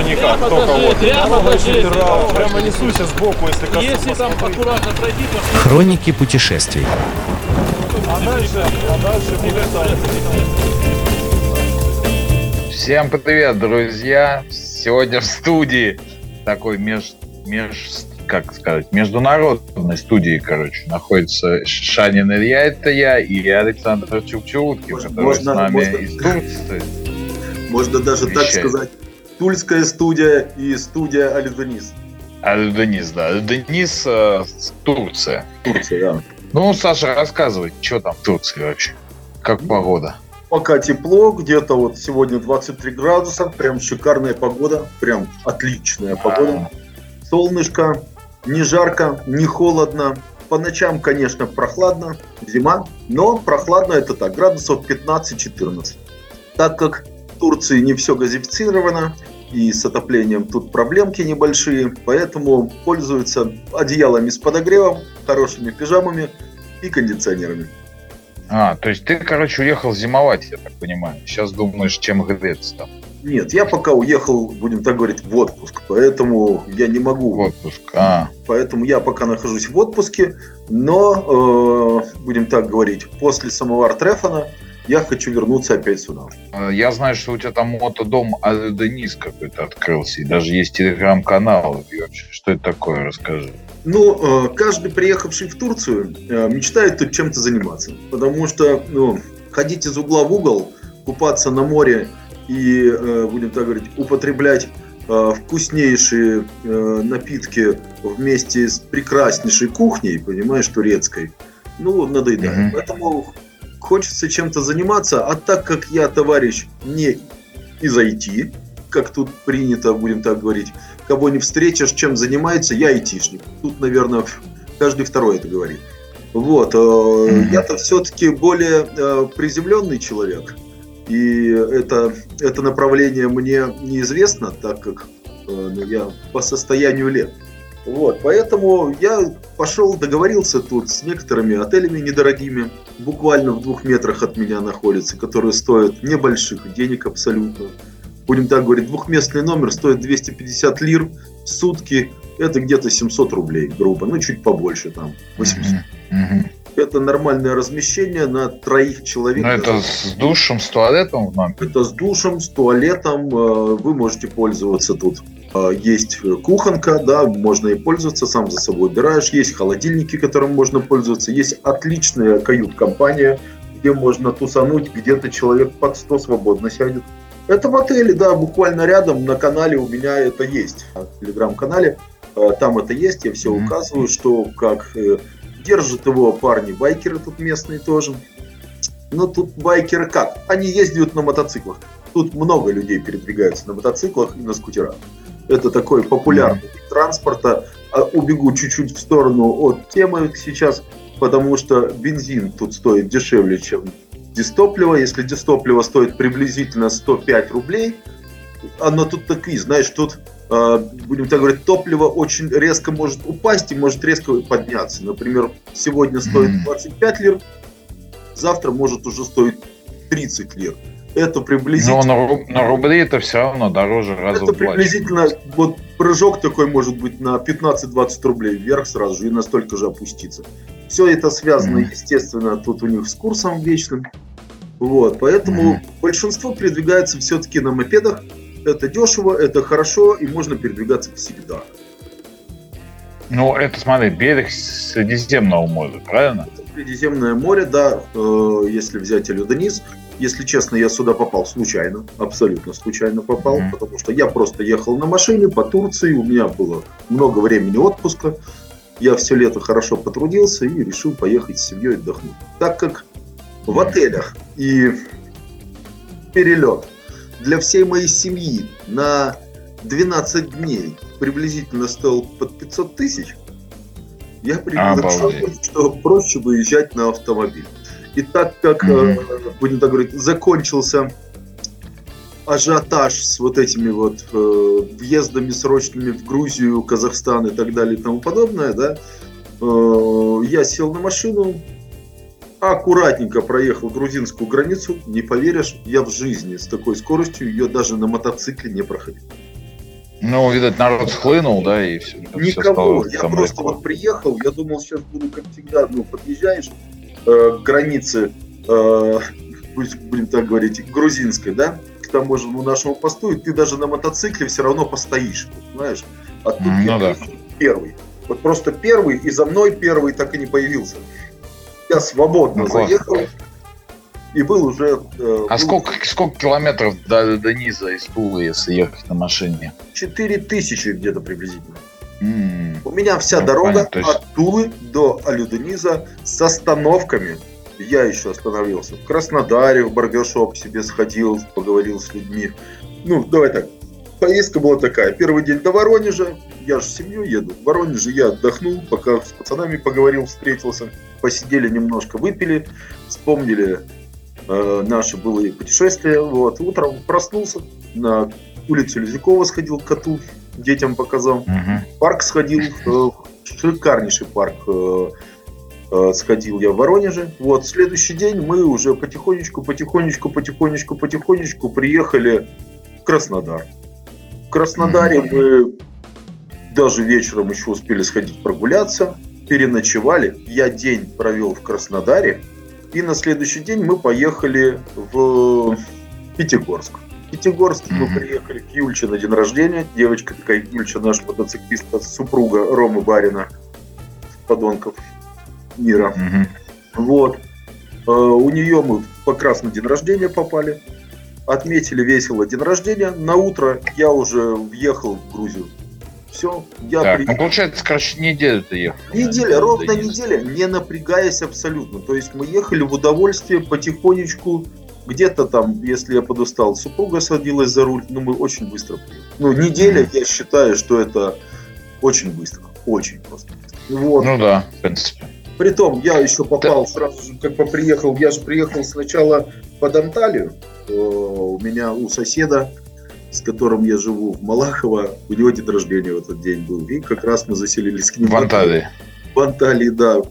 ничего никак, даже, вот прямо несусь сбоку, если коснусь. Если там аккуратно пройти, то Хроники путешествий. А дальше, а дальше будет так. Всем привет, друзья! Сегодня в студии такой меж, меж как сказать, международной студии, короче, находится Шанин Илья, это я, и Александр Чукчуткин, Можно- который с нами можно- из Турции. Можно даже так Вещай. сказать. Тульская студия и студия Алидонис. А Денис, да, Денис э, Турция. Турция, да. Ну, Саша, рассказывай, что там в Турции вообще? Как погода? Пока тепло, где-то вот сегодня 23 градуса, прям шикарная погода, прям отличная погода. Солнышко, не жарко, не холодно. По ночам, конечно, прохладно, зима, но прохладно это так, градусов 15-14. Так как в Турции не все газифицировано, и с отоплением тут проблемки небольшие, поэтому пользуются одеялами с подогревом, хорошими пижамами и кондиционерами. А, то есть ты, короче, уехал зимовать, я так понимаю. Сейчас думаешь, чем греться там Нет, я пока уехал, будем так говорить, в отпуск, поэтому я не могу в отпуск. А, Поэтому я пока нахожусь в отпуске, но, э, будем так говорить, после самого Артрефона я хочу вернуться опять сюда. Э, Я знаю, что у тебя там мотодом Денис какой-то открылся, и даже есть телеграм-канал. Что это такое, расскажи. Ну, э, каждый приехавший в Турцию э, мечтает тут чем-то заниматься, потому что, ну, ходить из угла в угол, купаться на море и, будем так говорить, употреблять вкуснейшие напитки вместе с прекраснейшей кухней, понимаешь, турецкой, ну, надоедает. Мгм. Поэтому хочется чем-то заниматься, а так как я товарищ не из IT, как тут принято, будем так говорить, кого не встретишь, чем занимается, я айтишник. Тут, наверное, каждый второй это говорит. Вот, Мгм. я-то все-таки более э, приземленный человек, и это, это направление мне неизвестно, так как э, ну, я по состоянию лет. Вот, поэтому я пошел, договорился тут с некоторыми отелями недорогими, буквально в двух метрах от меня находятся, которые стоят небольших денег абсолютно. Будем так говорить, двухместный номер стоит 250 лир в сутки, это где-то 700 рублей, грубо, ну чуть побольше там, 800. Мгм, мгм. Это нормальное размещение на троих человек. Ну, это с душем, с туалетом в номере? Это с душем, с туалетом. э, Вы можете пользоваться тут. Э, Есть кухонка, да, можно и пользоваться, сам за собой убираешь. Есть холодильники, которым можно пользоваться. Есть отличная кают-компания, где можно тусануть, где-то человек под 100 свободно сядет. Это в отеле, да, буквально рядом на канале у меня это есть. В телеграм-канале э, там это есть, я все Мгм. указываю, что как э, держат его парни, байкеры тут местные тоже. Но тут байкеры как? Они ездят на мотоциклах. Тут много людей передвигаются на мотоциклах и на скутерах. Это такой популярный вид транспорта. А Убегу чуть-чуть в сторону от темы сейчас, потому что бензин тут стоит дешевле, чем дистопливо. Если дистопливо стоит приблизительно 105 рублей, оно тут такие, знаешь, тут, э, будем так говорить, топливо очень резко может упасть и может резко подняться. Например, сегодня стоит Мгм. 25 лир, завтра может уже стоить 30 лир. Это Но приблизительно... на, на рубли это все равно дороже раза Это в два. приблизительно, вот прыжок такой может быть на 15-20 рублей вверх сразу же и настолько же опуститься. Все это связано, Мгм. естественно, тут у них с курсом вечным. Вот, поэтому Мгм. большинство передвигается все-таки на мопедах. Это дешево, это хорошо, и можно передвигаться всегда. Ну, это, смотри, берег Средиземного моря, правильно? Средиземное море, да, э, если взять Элюдонис, если честно, я сюда попал случайно, абсолютно случайно попал, Мгм. потому что я просто ехал на машине по Турции, у меня было много времени отпуска, я все лето хорошо потрудился и решил поехать с семьей отдохнуть. Так как в отелях и перелет для всей моей семьи на 12 дней приблизительно стоил под 500 тысяч, я решение, что проще выезжать на автомобиль. И так как, э, будем так говорить, закончился ажиотаж с вот этими вот э, въездами срочными в Грузию, Казахстан и так далее и тому подобное, да, э, я сел на машину, аккуратненько проехал грузинскую границу, не поверишь, я в жизни с такой скоростью ее даже на мотоцикле не проходил. Ну, видать, народ схлынул, да, и все. Никого. Я просто вот приехал, я думал, сейчас буду, как всегда, ну, подъезжаешь э, к границе, э, будем так говорить, грузинской, да, к таможенному нашему посту, и ты даже на мотоцикле все равно постоишь, понимаешь? А тут Ну я да. первый. Вот просто первый, и за мной первый так и не появился. Я свободно Ну, заехал, и был уже... э, А был сколько, сколько километров до, до низа из Тулы, если ехать на машине? 4 тысячи где-то приблизительно. М, У меня вся Ну, дорога понятно, есть- от Тулы до Алюдениза с остановками. Я еще остановился в Краснодаре, в барбершоп себе сходил, поговорил с людьми. Ну, давай так. Поездка была такая. Первый день до Воронежа. Я же в семью еду. В Воронеже я отдохнул, пока с пацанами поговорил, встретился. Посидели немножко, выпили, вспомнили э, наше былые путешествия. Вот. Утром проснулся, на улицу Лизякова сходил к коту, детям показал мгм. парк сходил, э, шикарнейший парк э, э, сходил я в Воронеже. Вот, следующий день мы уже потихонечку, потихонечку, потихонечку, потихонечку приехали в Краснодар. В Краснодаре Мгм. мы даже вечером еще успели сходить прогуляться, переночевали. Я день провел в Краснодаре, и на следующий день мы поехали в Пятигорск. В Пятигорск мы приехали к Юльче на день рождения. Девочка такая, Юльча, наш мотоциклист, супруга Ромы Барина, подонков мира. Вот. Э, У нее мы как раз на день рождения попали. Отметили весело день рождения. На утро я уже въехал в Грузию. Все, я Так, при- ну получается, короче, неделю ты ехал. Неделя, Да, ровно неделя, не напрягаясь абсолютно. То есть мы ехали в удовольствие потихонечку. Где-то там, если я подустал, супруга садилась за руль, но мы очень быстро приехали. Ну, неделя, я считаю, что это очень быстро. Очень просто. Вот. Ну да, в принципе. Притом, я еще попал сразу же, как бы приехал, я же приехал сначала под Анталию. Э, У меня у соседа, с которым я живу в Малахово, у него день рождения в этот день был. И как раз мы заселились к ним. В Анталии. В Анталии, да.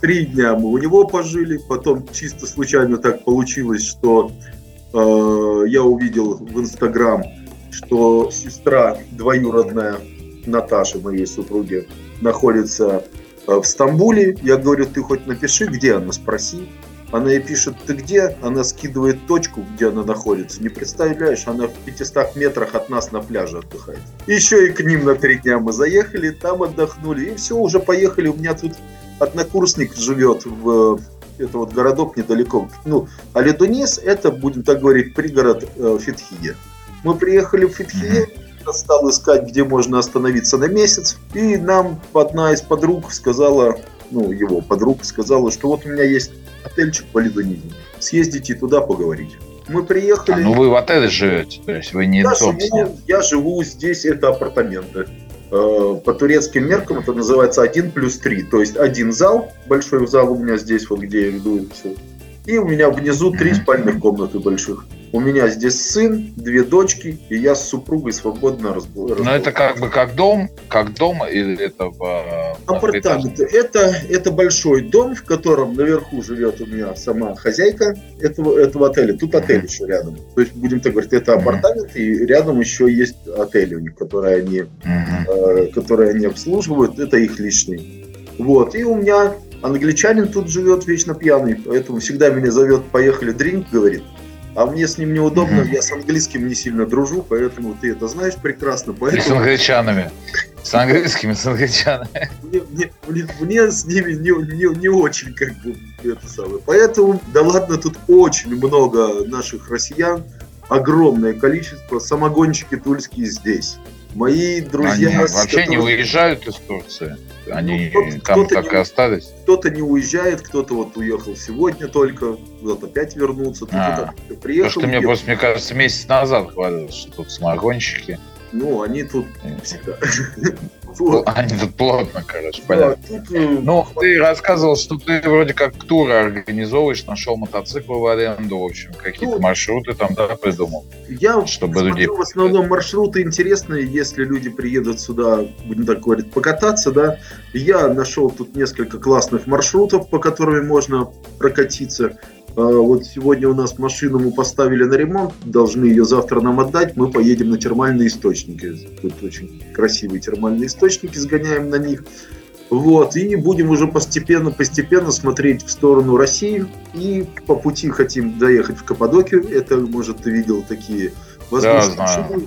Три дня мы у него пожили, потом чисто случайно так получилось, что э, я увидел в Инстаграм, что сестра двоюродная Наташи, моей супруги, находится э, в Стамбуле. Я говорю, ты хоть напиши, где она, спроси. Она ей пишет, ты где? Она скидывает точку, где она находится. Не представляешь, она в 500 метрах от нас на пляже отдыхает. Еще и к ним на три дня мы заехали, там отдохнули. И все, уже поехали. У меня тут однокурсник живет в э, это вот городок недалеко. Ну, Алидунис это, будем так говорить, пригород э, Фетхия. Мы приехали в Фетхие, я стал искать, где можно остановиться на месяц. И нам одна из подруг сказала, ну, его подруг сказала, что вот у меня есть отельчик Алидунисе. Съездите туда поговорить. Мы А, приехали. ну вы в отеле живете, то есть вы не Я живу, я живу здесь, это апартаменты. Э, По турецким меркам это называется 1 плюс 3. То есть один зал, большой зал у меня здесь, вот где я веду все. И у меня внизу три спальных комнаты больших. У меня здесь сын, две дочки, и я с супругой свободно разговариваю. Но это как бы как дом, как дом или это э, Апартаменты. Это, это большой дом, в котором наверху живет у меня сама хозяйка этого, этого отеля. Тут отель еще рядом. То есть, будем так говорить, это апартамент, и рядом еще есть отели у них, которые они Мгм. э, которые они обслуживают, это их лишний. Вот. И у меня англичанин тут живет вечно пьяный, поэтому всегда меня зовет, поехали дринк, говорит. А мне с ним неудобно, я с английским не сильно дружу, поэтому ты это знаешь прекрасно. И с Поэтому англичанами. С английскими, с англичанами. мне, мне- мне- мне с ними не, не, не очень как бы это самое. Поэтому, да ладно, тут очень много наших россиян, огромное количество, самогонщики тульские здесь. Мои друзья, Они вообще не которыми- уезжают из Турции. Они Ну, там кто-то так не- и остались. кто-то не уезжает, кто-то вот уехал сегодня только, вот опять вернуться, тут А, вот так Потому приехал. что мне просто, мне кажется, месяц назад говорил, что тут самогонщики. Ну, они тут Э, всегда. Вот. Они тут плотно, короче, Да, понятно. тут, э, Ну, ты рассказывал, что ты вроде как туры организовываешь, нашел мотоциклы в аренду, в общем, какие-то Ну, маршруты там, да, придумал. Я чтобы смотрю людей- в основном маршруты интересные, если люди приедут сюда, будем так говорить, покататься, да. Я нашел тут несколько классных маршрутов, по которым можно прокатиться. А вот сегодня у нас машину мы поставили на ремонт, должны ее завтра нам отдать. Мы поедем на термальные источники. Тут очень красивые термальные источники, сгоняем на них. Вот, и будем уже постепенно-постепенно смотреть в сторону России. И по пути хотим доехать в Каппадокию. Это, может, ты видел такие воздушные Да, шары.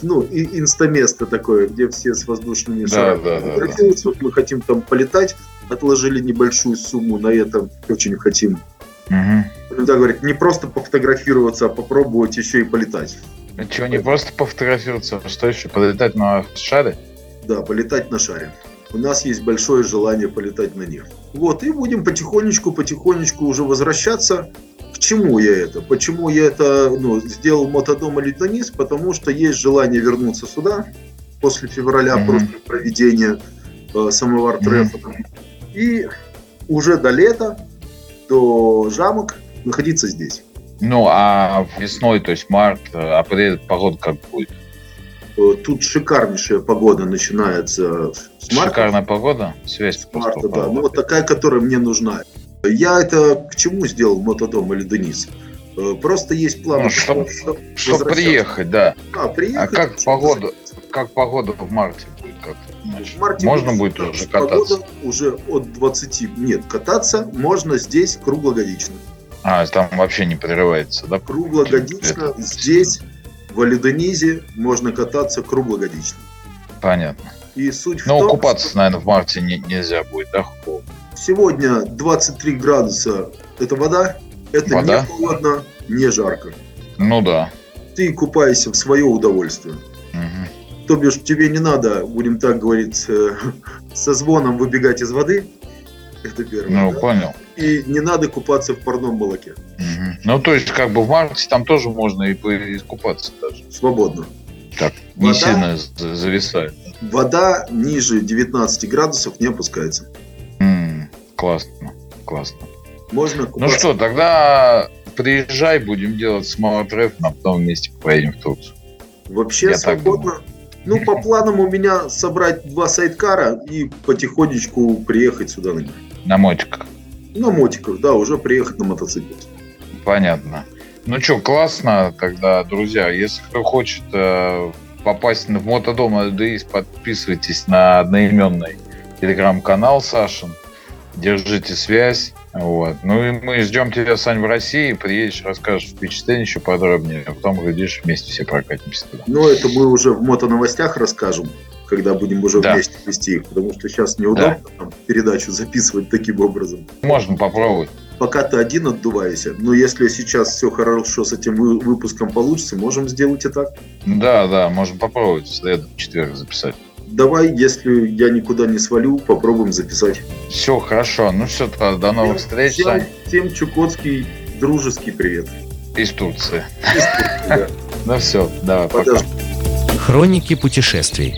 Ну, и инстаместо такое, где все с воздушными Да, шарами да, да, да. Вот мы хотим там полетать. Отложили небольшую сумму на это. Очень хотим Мгм. ну, да, говорит, не просто пофотографироваться, а попробовать еще и полетать. Че, не просто пофотографироваться, а что еще, полетать на шаре? Да, полетать на шаре. У нас есть большое желание полетать на них. Вот, и будем потихонечку, потихонечку уже возвращаться. К чему я это? Почему я это ну, сделал мотодом или низ? Потому что есть желание вернуться сюда после февраля, Мгм. после проведения э, самовар Мгм. трефа. И уже до лета, до жамок находиться здесь. Ну, а весной, то есть март, апрель, погода как будет? Э, Тут шикарнейшая погода начинается с марта. Шикарная погода? Связь С марта, да. Ну, вот такая, которая мне нужна. Я это к чему сделал мотодом или Денис? Э, Просто есть план. Ну, чтоб- что- Чтобы возвращаться. приехать, да. А, приехать. А как погода? Как погода в марте? Как? В марте Можно будет уже кататься? Уже от 20. Нет, кататься можно здесь круглогодично. А, там вообще не прерывается, да? Круглогодично Это- здесь, в Алидонизе, можно кататься круглогодично. Понятно. И суть в Ну, том, купаться, что наверное, в марте не- нельзя будет, да? холодно? сегодня 23 градуса – это вода, это Вода. не холодно, не жарко. Ну да. Ты купаешься в свое удовольствие. Мгм. То бишь тебе не надо, будем так говорить, э, со звоном выбегать из воды. Это первое. Ну, да. понял. И не надо купаться в парном молоке. Мгм. Ну, то есть, как бы в марте там тоже можно и искупаться даже. Свободно. Так, не Вода? сильно за- зависает. Вода ниже 19 градусов не опускается. М, Классно, классно. Можно Ну купаться. что, тогда приезжай, будем делать смолотреф, а потом вместе поедем в Турцию. Вообще Я свободно. Ну, по планам у меня собрать два сайдкара и потихонечку приехать сюда на них. На мотиках. На мотиках, да, уже приехать на мотоцикле. Понятно. Ну что, классно тогда, друзья. Если кто хочет э, попасть в мотодом ЛДИС, подписывайтесь на одноименный телеграм-канал Сашин. Держите связь. Вот. Ну и мы ждем тебя, Сань, в России. Приедешь, расскажешь впечатление еще подробнее. А потом, глядишь, вместе все прокатимся туда. Но это мы уже в мотоновостях расскажем, когда будем уже Да. вместе вести их, потому что сейчас неудобно там, передачу записывать таким образом. Можно попробовать. Пока ты один отдуваешься, но если сейчас все хорошо с этим вы- выпуском получится, можем сделать и так. Да, да, можем попробовать в среду, в четверг записать. Давай, если я никуда не свалю, попробуем записать. Все, хорошо. Ну все, тогда до новых Всем- встреч, Всем, всем чукотский дружеский привет. из Турции. Из Турции, да. Ну все, давай, пока. Хроники путешествий.